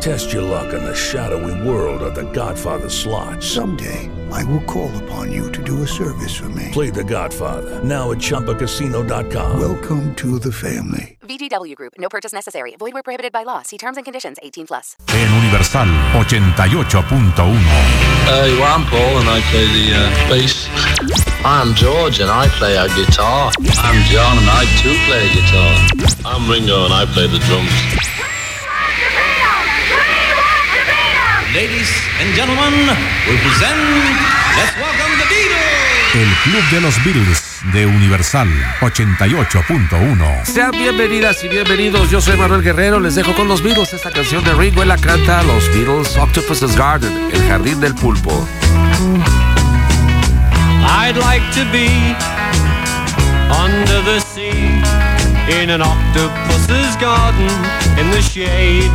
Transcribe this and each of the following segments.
Test your luck in the shadowy world of The Godfather slot. Someday, I will call upon you to do a service for me. Play The Godfather now at ChumbaCasino.com. Welcome to the family. VGW Group. No purchase necessary. Void where prohibited by law. See terms and conditions. 18 plus. En Universal 88.1. Hey, well, I'm Paul and I play the uh, bass. I'm George and I play a guitar. I'm John and I too play a guitar. I'm Ringo and I play the drums. Ladies and gentlemen, we present Let's Welcome the Beatles. El Club de los Beatles de Universal 88.1. Sean bienvenidas y bienvenidos. Yo soy Manuel Guerrero. Les dejo con los Beatles esta canción de Ringo. Él la canta los Beatles Octopus's Garden, el jardín del pulpo. I'd like to be under the sea in an octopus's garden in the shade.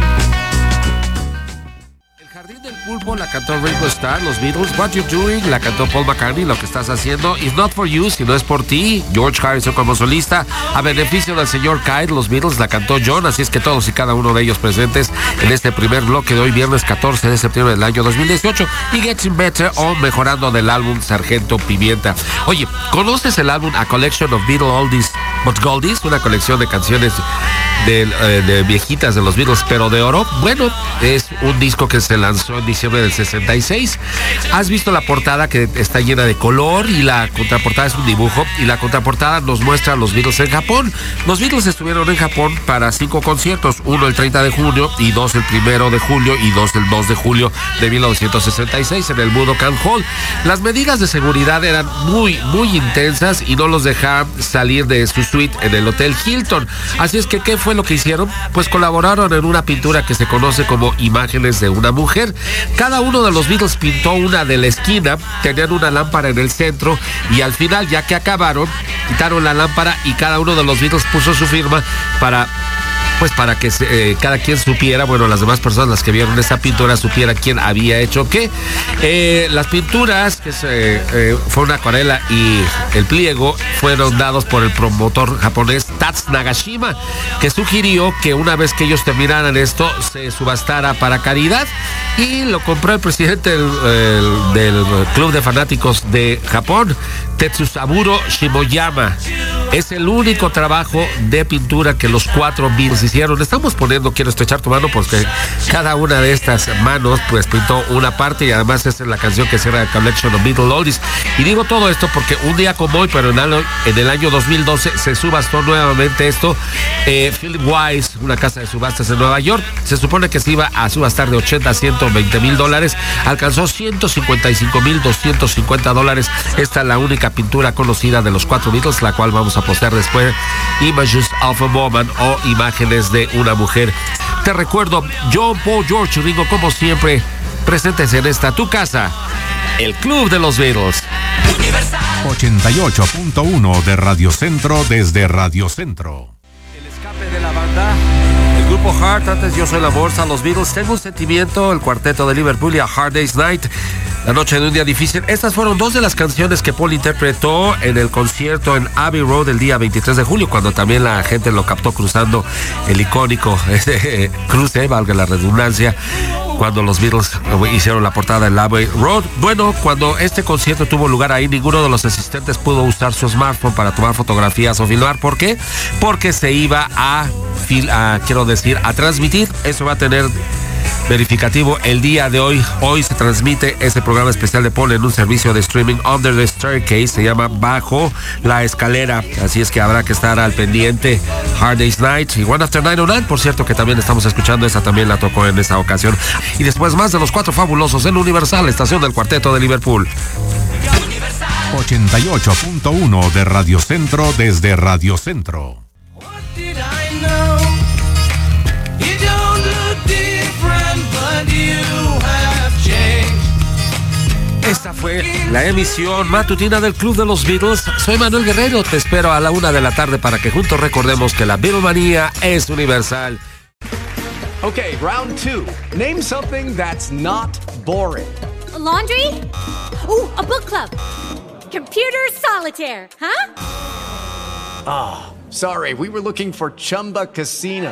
Pulpo la cantó Ringo Starr, los Beatles. What You Doing la cantó Paul McCartney. Lo que estás haciendo is not for you, si no es por ti. George Harrison como solista. A beneficio del señor Kyle, los Beatles la cantó John. Así es que todos y cada uno de ellos presentes en este primer bloque de hoy, viernes 14 de septiembre del año 2018. Y Getting Better o mejorando del álbum Sargento Pimienta. Oye, ¿conoces el álbum A Collection of Beatles Oldies But Goldies? Una colección de canciones de, eh, de viejitas de los Beatles, pero de oro. Bueno, es un disco que se lanzó en diciembre del 66. Has visto la portada que está llena de color y la contraportada es un dibujo y la contraportada nos muestra a los Beatles en Japón. Los Beatles estuvieron en Japón para cinco conciertos, uno el 30 de junio y dos el primero de julio y dos el 2 de julio de 1966 en el Budokan Hall. Las medidas de seguridad eran muy, muy intensas y no los dejaban salir de su suite en el Hotel Hilton. Así es que, ¿qué fue lo que hicieron? Pues colaboraron en una pintura que se conoce como Imágenes de una mujer. Cada uno de los Beatles pintó una de la esquina, tenían una lámpara en el centro y al final, ya que acabaron, quitaron la lámpara y cada uno de los Beatles puso su firma para pues para que eh, cada quien supiera, bueno, las demás personas las que vieron esa pintura supiera quién había hecho qué. Eh, las pinturas, que eh, fue una acuarela y el pliego, fueron dados por el promotor japonés Tats Nagashima, que sugirió que una vez que ellos terminaran esto, se subastara para caridad y lo compró el presidente del, el, del Club de Fanáticos de Japón, Tetsusaburo Shimoyama. Es el único trabajo de pintura que los cuatro Beatles hicieron. Estamos poniendo, quiero estrechar tu mano porque cada una de estas manos pues pintó una parte y además es la canción que cierra el Collection of Beatles Oldies. Y digo todo esto porque un día como hoy, pero en el, en el año 2012 se subastó nuevamente esto. Eh, Philip Wise, una casa de subastas en Nueva York, se supone que se iba a subastar de 80 a 120 mil dólares. Alcanzó 155 mil 250 dólares. Esta es la única pintura conocida de los cuatro Beatles, la cual vamos a postear después. Images of a Woman o Imágenes de una mujer. Te recuerdo, John Paul George Ringo, como siempre, presentes en esta tu casa, el Club de los Beatles. 88.1 de Radio Centro desde Radio Centro. Grupo antes yo soy la bolsa, los Beatles. Tengo un sentimiento, el cuarteto de Liverpool y a Hard Day's Night. La noche de un día difícil. Estas fueron dos de las canciones que Paul interpretó en el concierto en Abbey Road el día 23 de julio, cuando también la gente lo captó cruzando el icónico ese cruce, valga la redundancia, cuando los Beatles hicieron la portada en Abbey Road. Bueno, cuando este concierto tuvo lugar ahí, ninguno de los asistentes pudo usar su smartphone para tomar fotografías o filmar. ¿Por qué? Porque se iba a, a quiero decir, a transmitir. Eso va a tener verificativo el día de hoy. Hoy se transmite este programa especial de Paul en un servicio de streaming Under the Staircase, se llama Bajo la Escalera. Así es que habrá que estar al pendiente. Hard Day's Night y One After 909, por cierto, que también estamos escuchando, esa también la tocó en esa ocasión. Y después más de los cuatro fabulosos en Universal, estación del cuarteto de Liverpool. 88.1 de Radio Centro desde Radio Centro. Fue la emisión matutina del Club de los Beatles. Soy Manuel Guerrero, te espero a la una de la tarde para que juntos recordemos que la Beatlemanía es universal. Okay, round two. Name something that's not boring. A laundry? Ooh, a book club. Computer solitaire, huh? Ah, oh, sorry, we were looking for Chumba Casino.